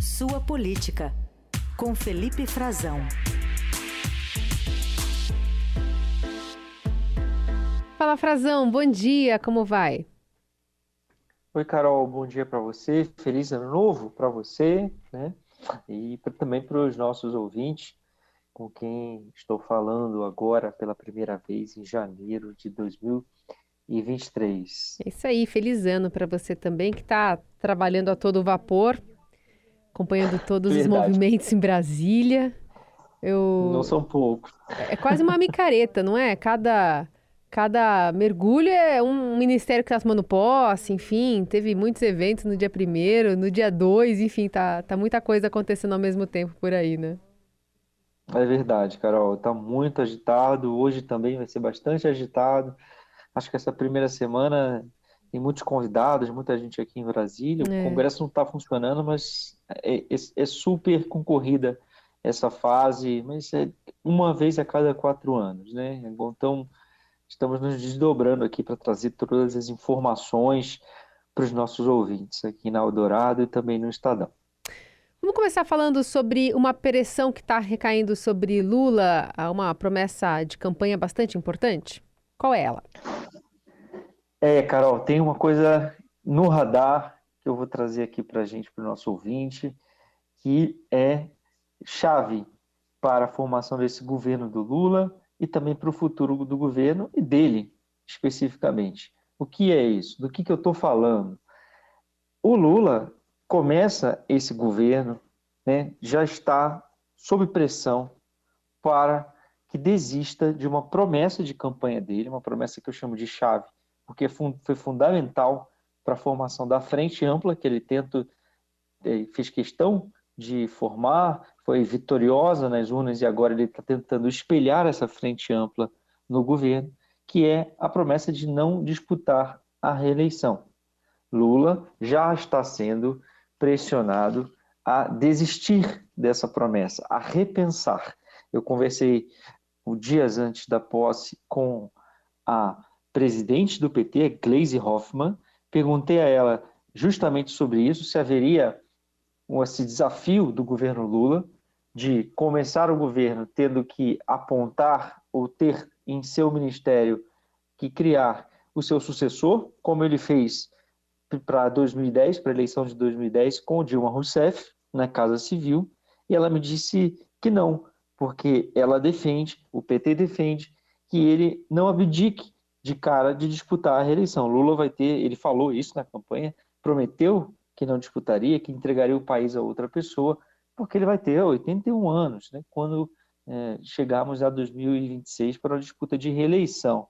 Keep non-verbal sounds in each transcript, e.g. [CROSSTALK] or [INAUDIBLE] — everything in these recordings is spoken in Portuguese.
Sua Política, com Felipe Frazão. Fala, Frazão, bom dia, como vai? Oi, Carol, bom dia para você. Feliz ano novo para você, né? E também para os nossos ouvintes, com quem estou falando agora pela primeira vez em janeiro de 2023. É isso aí, feliz ano para você também, que está trabalhando a todo vapor, acompanhando todos os movimentos em Brasília. Eu... Não são poucos. É quase uma micareta, não é? Cada, cada mergulho é um ministério que está tomando posse, enfim, teve muitos eventos no dia primeiro, no dia dois, enfim, tá, tá muita coisa acontecendo ao mesmo tempo por aí, né? É verdade, Carol. Está muito agitado. Hoje também vai ser bastante agitado. Acho que essa primeira semana tem muitos convidados, muita gente aqui em Brasília. É. O Congresso não está funcionando, mas é, é, é, super concorrida essa fase, mas é uma vez a cada quatro anos, né? Então, estamos nos desdobrando aqui para trazer todas as informações para os nossos ouvintes aqui na Eldorado e também no Estadão. Vamos começar falando sobre uma pressão que está recaindo sobre Lula, uma promessa de campanha bastante importante. Qual é ela? É, Carol, tem uma coisa no radar que eu vou trazer aqui para a gente, para o nosso ouvinte, que é chave para a formação desse governo do Lula e também para o futuro do governo e dele, especificamente. O que é isso? Do que, que eu estou falando? O Lula começa esse governo, né, já está sob pressão para que desista de uma promessa de campanha dele, uma promessa que eu chamo de chave, porque foi fundamental para a formação da frente ampla que ele tenta, eh, fez questão de formar, foi vitoriosa nas urnas e agora ele está tentando espelhar essa frente ampla no governo, que é a promessa de não disputar a reeleição. Lula já está sendo pressionado a desistir dessa promessa, a repensar. Eu conversei dias antes da posse com a presidente do PT, Gleisi Hoffmann, perguntei a ela justamente sobre isso, se haveria esse desafio do governo Lula de começar o governo tendo que apontar ou ter em seu ministério que criar o seu sucessor, como ele fez para 2010, para a eleição de 2010, com Dilma Rousseff na Casa Civil, e ela me disse que não, porque ela defende, o PT defende, que ele não abdique de cara de disputar a reeleição. Lula vai ter, ele falou isso na campanha, prometeu que não disputaria, que entregaria o país a outra pessoa, porque ele vai ter 81 anos, né, quando é, chegarmos a 2026 para a disputa de reeleição.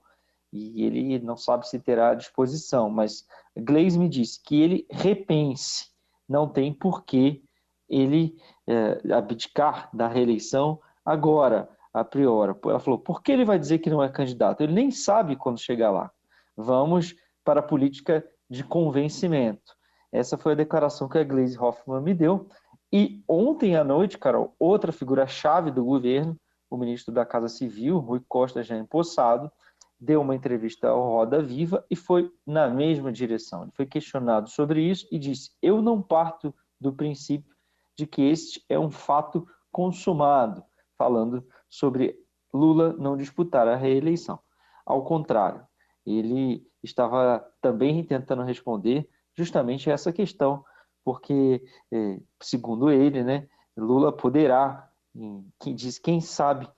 E ele não sabe se terá disposição, mas Gleis me disse que ele repense, não tem por que ele é, abdicar da reeleição agora, a priori. Ela falou, por que ele vai dizer que não é candidato? Ele nem sabe quando chegar lá. Vamos para a política de convencimento. Essa foi a declaração que a Gleisi Hoffmann me deu. E ontem à noite, Carol, outra figura-chave do governo, o ministro da Casa Civil, Rui Costa, já empossado, deu uma entrevista ao Roda Viva e foi na mesma direção. Ele foi questionado sobre isso e disse: Eu não parto do princípio de que este é um fato consumado, falando sobre Lula não disputar a reeleição. Ao contrário, ele estava também tentando responder justamente essa questão, porque, é, segundo ele, né, Lula poderá, quem diz, quem sabe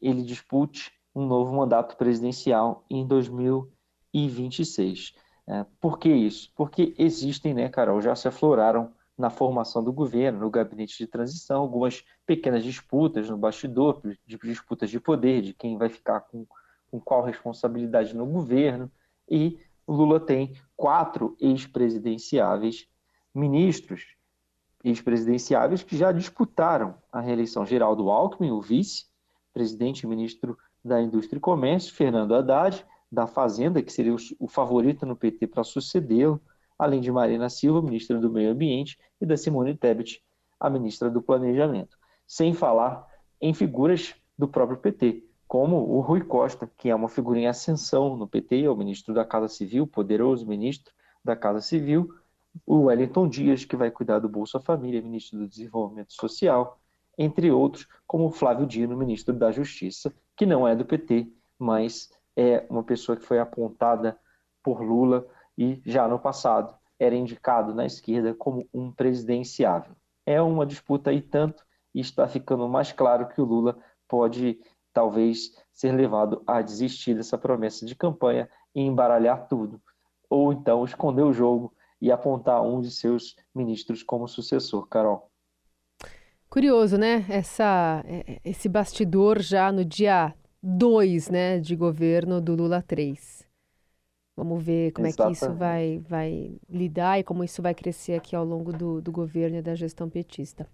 ele dispute um novo mandato presidencial em 2026. É, por que isso? Porque existem, né, Carol, já se afloraram na formação do governo, no gabinete de transição, algumas pequenas disputas no bastidor, disputas de poder, de quem vai ficar com, com qual responsabilidade no governo, e Lula tem quatro ex-presidenciáveis ministros, ex-presidenciáveis que já disputaram a reeleição. Geraldo Alckmin, o vice, presidente e ministro da Indústria e Comércio, Fernando Haddad, da Fazenda, que seria o, favorito no PT para sucedê-lo, além de Marina Silva, ministra do Meio Ambiente, e da Simone Tebet, a ministra do Planejamento. Sem falar em figuras do próprio PT, como o Rui Costa, que é uma figura em ascensão no PT, é o ministro da Casa Civil, poderoso ministro da Casa Civil, o Wellington Dias, que vai cuidar do Bolsa Família, ministro do Desenvolvimento Social, entre outros, como o Flávio Dino, ministro da Justiça, que não é do PT, mas é uma pessoa que foi apontada por Lula e já no passado era indicado na esquerda como um presidenciável. É uma disputa aí tanto e está ficando mais claro que o Lula pode talvez ser levado a desistir dessa promessa de campanha e embaralhar tudo, ou então esconder o jogo e apontar um de seus ministros como sucessor, Carol. Curioso, né? Essa, é, esse bastidor já no dia 2 né, de governo do Lula 3. Vamos ver como Exatamente. é que isso vai, vai lidar e como isso vai crescer aqui ao longo do, do governo e da gestão petista.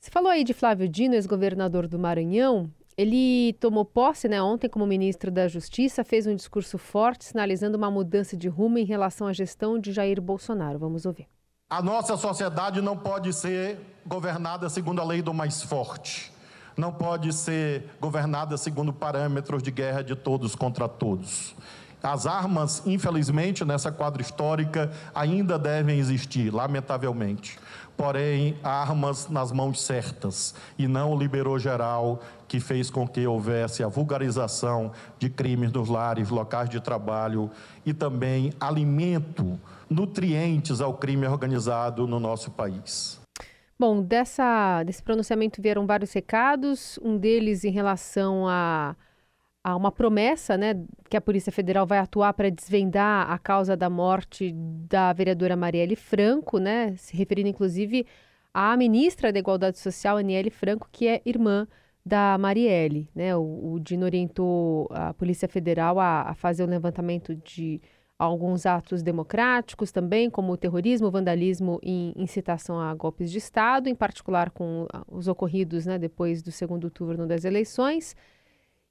Você falou aí de Flávio Dino, ex-governador do Maranhão. Ele tomou posse né, ontem como ministro da Justiça, fez um discurso forte, sinalizando uma mudança de rumo em relação à gestão de Jair Bolsonaro. Vamos ouvir. A nossa sociedade não pode ser governada segundo a lei do mais forte. Não pode ser governada segundo parâmetros de guerra de todos contra todos. As armas, infelizmente, nessa quadra histórica ainda devem existir, lamentavelmente. Porém, armas nas mãos certas e não o liberou geral que fez com que houvesse a vulgarização de crimes nos lares, locais de trabalho e também alimento, nutrientes ao crime organizado no nosso país. Bom, dessa, desse pronunciamento vieram vários recados, um deles em relação a, a uma promessa né, que a Polícia Federal vai atuar para desvendar a causa da morte da vereadora Marielle Franco, né, se referindo inclusive à ministra da Igualdade Social, Aniele Franco, que é irmã da Marielle. Né? O, o Dino orientou a Polícia Federal a, a fazer o levantamento de alguns atos democráticos também, como o terrorismo, vandalismo e incitação a golpes de Estado, em particular com os ocorridos né, depois do segundo turno das eleições.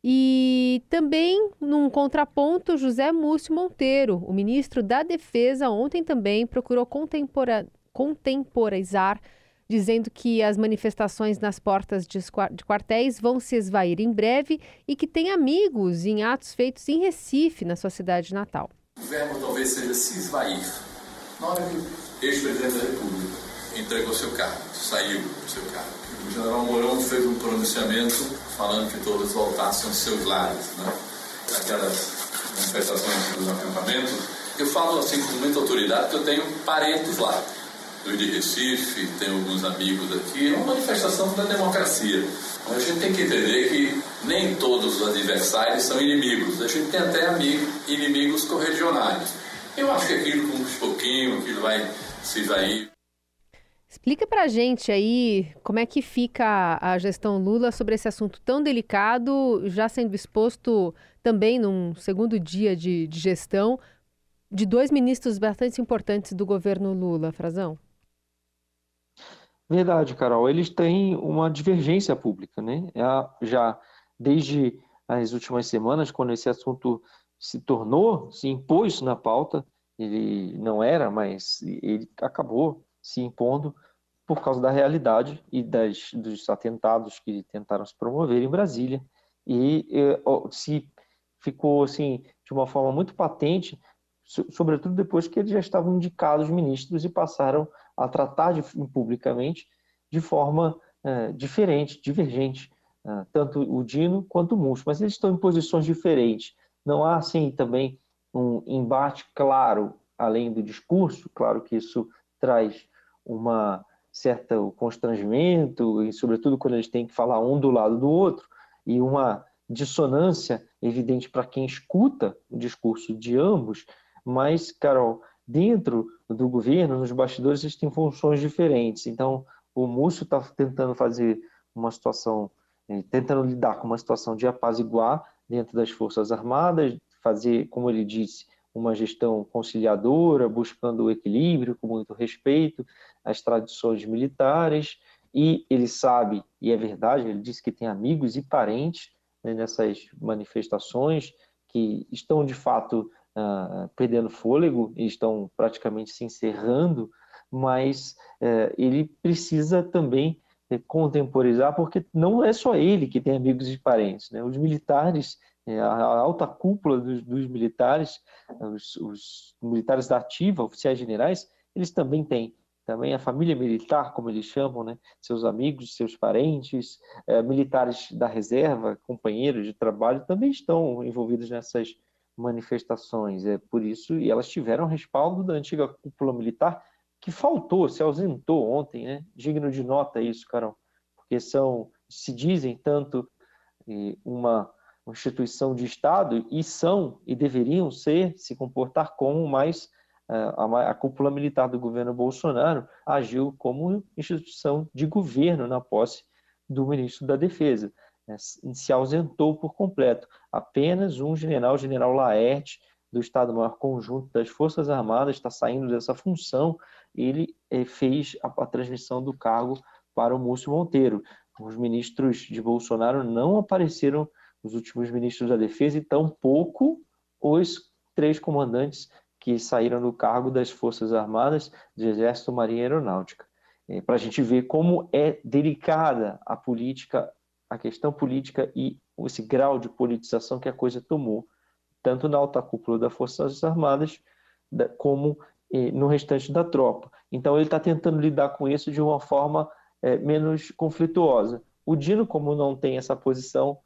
E também, num contraponto, José Múcio Monteiro, o ministro da Defesa, ontem também procurou contempora contemporizar, dizendo que as manifestações nas portas de quartéis vão se esvair em breve e que tem amigos em atos feitos em Recife, na sua cidade natal. O verbo talvez seja se esvair. Na hora que ex-presidente da República entregou seu cargo, saiu do seu cargo, o general Mourão fez um pronunciamento falando que todos voltassem aos seus lares, né? aquelas manifestações dos acampamentos. Eu falo assim com muita autoridade que eu tenho parentes lá. Eu de Recife, tenho alguns amigos aqui. É uma manifestação da democracia. A gente tem que entender que nem todos os adversários são inimigos. A gente tem até amigos, inimigos corregionais. Eu acho que aquilo, com uns pouquinho, aquilo vai se vai. Explica pra gente aí como é que fica a gestão Lula sobre esse assunto tão delicado, já sendo exposto também num segundo dia de, de gestão de dois ministros bastante importantes do governo Lula, Frazão. Verdade, Carol. Eles têm uma divergência pública, né? É já desde as últimas semanas, quando esse assunto se tornou, se impôs na pauta, ele não era, mas ele acabou se impondo por causa da realidade e das, dos atentados que tentaram se promover em Brasília. E se ficou assim de uma forma muito patente, sobretudo depois que eles já estavam indicados ministros e passaram a tratar de, publicamente de forma é, diferente, divergente, é, tanto o Dino quanto o Munch, mas eles estão em posições diferentes. Não há, assim, também um embate claro, além do discurso, claro que isso traz uma certo constrangimento, e sobretudo quando eles têm que falar um do lado do outro, e uma dissonância evidente para quem escuta o discurso de ambos, mas, Carol, dentro do governo, nos bastidores, eles têm funções diferentes. Então, o Múcio está tentando fazer uma situação, eh, tentando lidar com uma situação de apaziguar dentro das Forças Armadas, fazer, como ele disse, uma gestão conciliadora, buscando o equilíbrio, com muito respeito às tradições militares, e ele sabe, e é verdade, ele disse que tem amigos e parentes né, nessas manifestações que estão de fato uh, perdendo fôlego estão praticamente se encerrando, mas uh, ele precisa também contemporizar, porque não é só ele que tem amigos e parentes, né? os militares, eh, a alta cúpula dos, dos militares, os, os, militares da ativa, oficiais generais, eles também têm também a família militar, como eles chamam, né? seus amigos, seus parentes, eh, militares da reserva, companheiros de trabalho, também estão envolvidos nessas manifestações. É por isso, e elas tiveram respaldo da antiga cúpula militar, que faltou, se ausentou ontem, né? digno de nota isso, Carol, porque são, se dizem tanto eh, uma instituição de Estado e são e deveriam ser, se comportar como, mas eh, a, a cúpula militar do governo Bolsonaro agiu como instituição de governo na posse do ministro da Defesa. Né? Se ausentou por completo. Apenas um general, general Laerte, do Estado-Maior Conjunto das Forças Armadas, está saindo dessa função. Ele eh, fez a, a transmissão do cargo para o Múcio Monteiro. Os ministros de Bolsonaro não apareceram os últimos ministros da Defesa e tampouco os três comandantes que saíram do cargo das Forças Armadas, de Exército, Marinha e Aeronáutica. É, Para a gente ver como é delicada a política, a questão política e esse grau de politização que a coisa tomou, tanto na alta cúpula das Forças Armadas, como eh, no restante da tropa. Então ele está tentando lidar com isso de uma forma eh, menos conflituosa. O Dino, como não tem essa posição,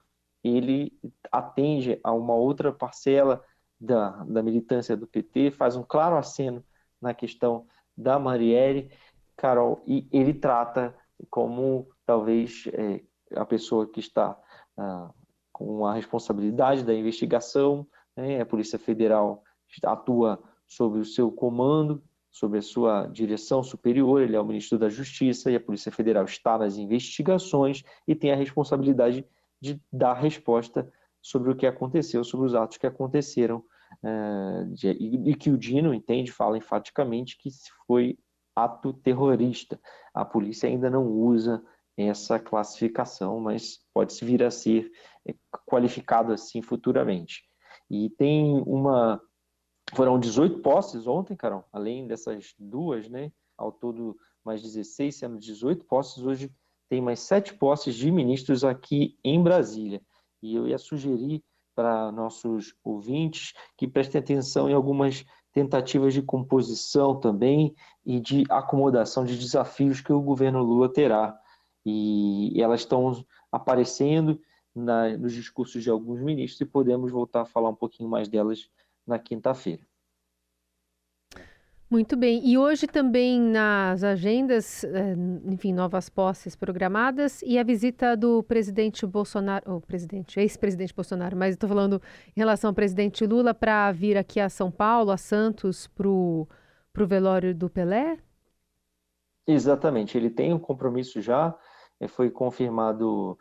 ele atende a uma outra parcela da, da militância do PT, faz um claro aceno na questão da Marielle, Carol, e ele trata como talvez é, a pessoa que está ah, com a responsabilidade da investigação, né, a Polícia Federal atua sob o seu comando, sob a sua direção superior, ele é o ministro da Justiça e a Polícia Federal está nas investigações e tem a responsabilidade de dar resposta sobre o que aconteceu, sobre os atos que aconteceram, de, e, que o Dino entende, fala enfaticamente que foi ato terrorista. A polícia ainda não usa essa classificação, mas pode vir a ser é, qualificado assim futuramente. E tem uma. Foram 18 posses ontem, Carol, além dessas duas, né? Ao todo, mais 16, sendo 18 posses. Hoje tem mais sete posses de ministros aqui em Brasília. E eu ia sugerir para nossos ouvintes que prestem atenção em algumas tentativas de composição também e de acomodação de desafios que o governo Lula terá. E elas estão aparecendo na, nos discursos de alguns ministros e podemos voltar a falar um pouquinho mais delas na quinta-feira. Muito bem. E hoje também nas agendas, eh, enfim, novas posses programadas e a visita do presidente Bolsonaro, o presidente, ex-presidente Bolsonaro, mas estou falando em relação ao presidente Lula para vir aqui a São Paulo, a Santos, para o velório do Pelé? Exatamente. Ele tem um compromisso já, eh, foi confirmado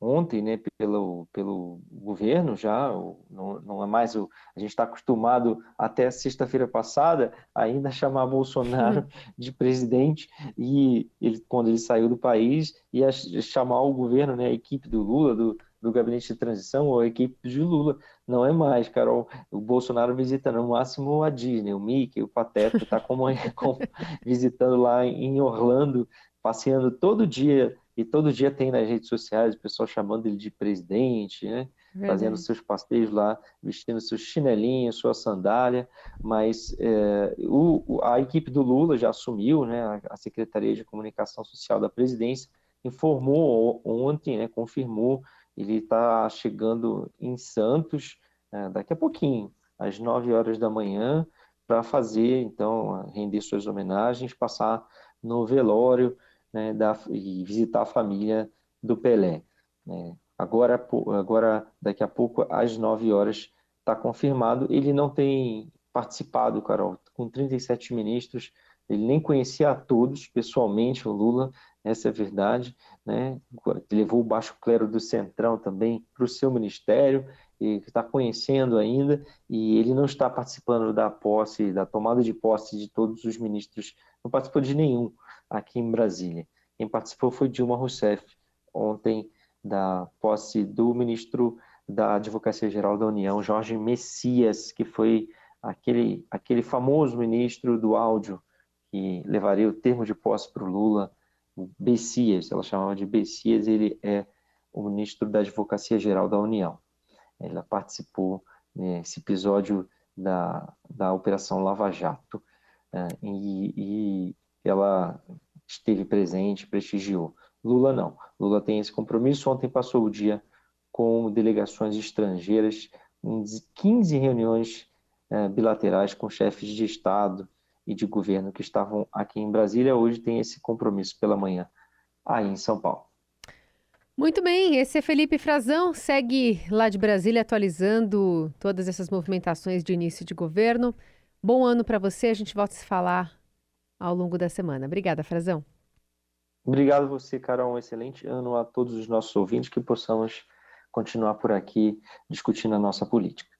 ontem, né, pelo, pelo governo já, não, não é mais o. A gente está acostumado até sexta-feira passada ainda chamar Bolsonaro [LAUGHS] de presidente, e ele, quando ele saiu do país, ia chamar o governo, né, a equipe do Lula, do, do gabinete de transição, ou a equipe de Lula. Não é mais, Carol. O Bolsonaro visita no máximo a Disney, o Mickey, o Pateta, está como, [LAUGHS] como visitando lá em Orlando, passeando todo dia e todo dia tem nas redes sociais o pessoal chamando ele de presidente, né? Fazendo seus passeios lá, vestindo seu chinelinho, sua sandália, mas é, o, a equipe do Lula já assumiu, né? A, a Secretaria de Comunicação Social da Presidência informou ontem, né? Confirmou, ele está chegando em Santos é, daqui a pouquinho, às 9 horas da manhã, para fazer, então, render suas homenagens, passar no velório né, da, e visitar a família do Pelé. Né. Agora, agora, daqui a pouco, às 9 horas, está confirmado. Ele não tem participado, Carol, com 37 ministros, ele nem conhecia a todos pessoalmente, o Lula, essa é a verdade, né? levou o baixo clero do Centrão também para o seu ministério, e está conhecendo ainda, e ele não está participando da posse, da tomada de posse de todos os ministros, não participou de nenhum aqui em Brasília. Quem participou foi Dilma Rousseff, ontem, da posse do ministro da Advocacia Geral da União, Jorge Messias, que foi aquele, aquele famoso ministro do áudio que levaria o termo de posse para o Lula, Bessias, ela chamava de Bessias, ele é o ministro da Advocacia Geral da União. Ela participou nesse episódio da, da Operação Lava Jato. é, e, e ela esteve presente, prestigiou. Lula não. Lula tem esse compromisso. Ontem passou o dia com delegações estrangeiras, em 15 reuniões é, bilaterais com chefes de Estado e de governo que estavam aqui em Brasília. Hoje tem esse compromisso pela manhã aí em São Paulo. Muito bem, esse é Felipe Frazão, segue lá de Brasília atualizando todas essas movimentações de início de governo. Bom ano para você, a gente volta a se falar ao longo da semana. Obrigada, Frazão. Obrigado a você, Carol. Um excelente ano a todos os nossos ouvintes, que possamos continuar por aqui discutindo a nossa política.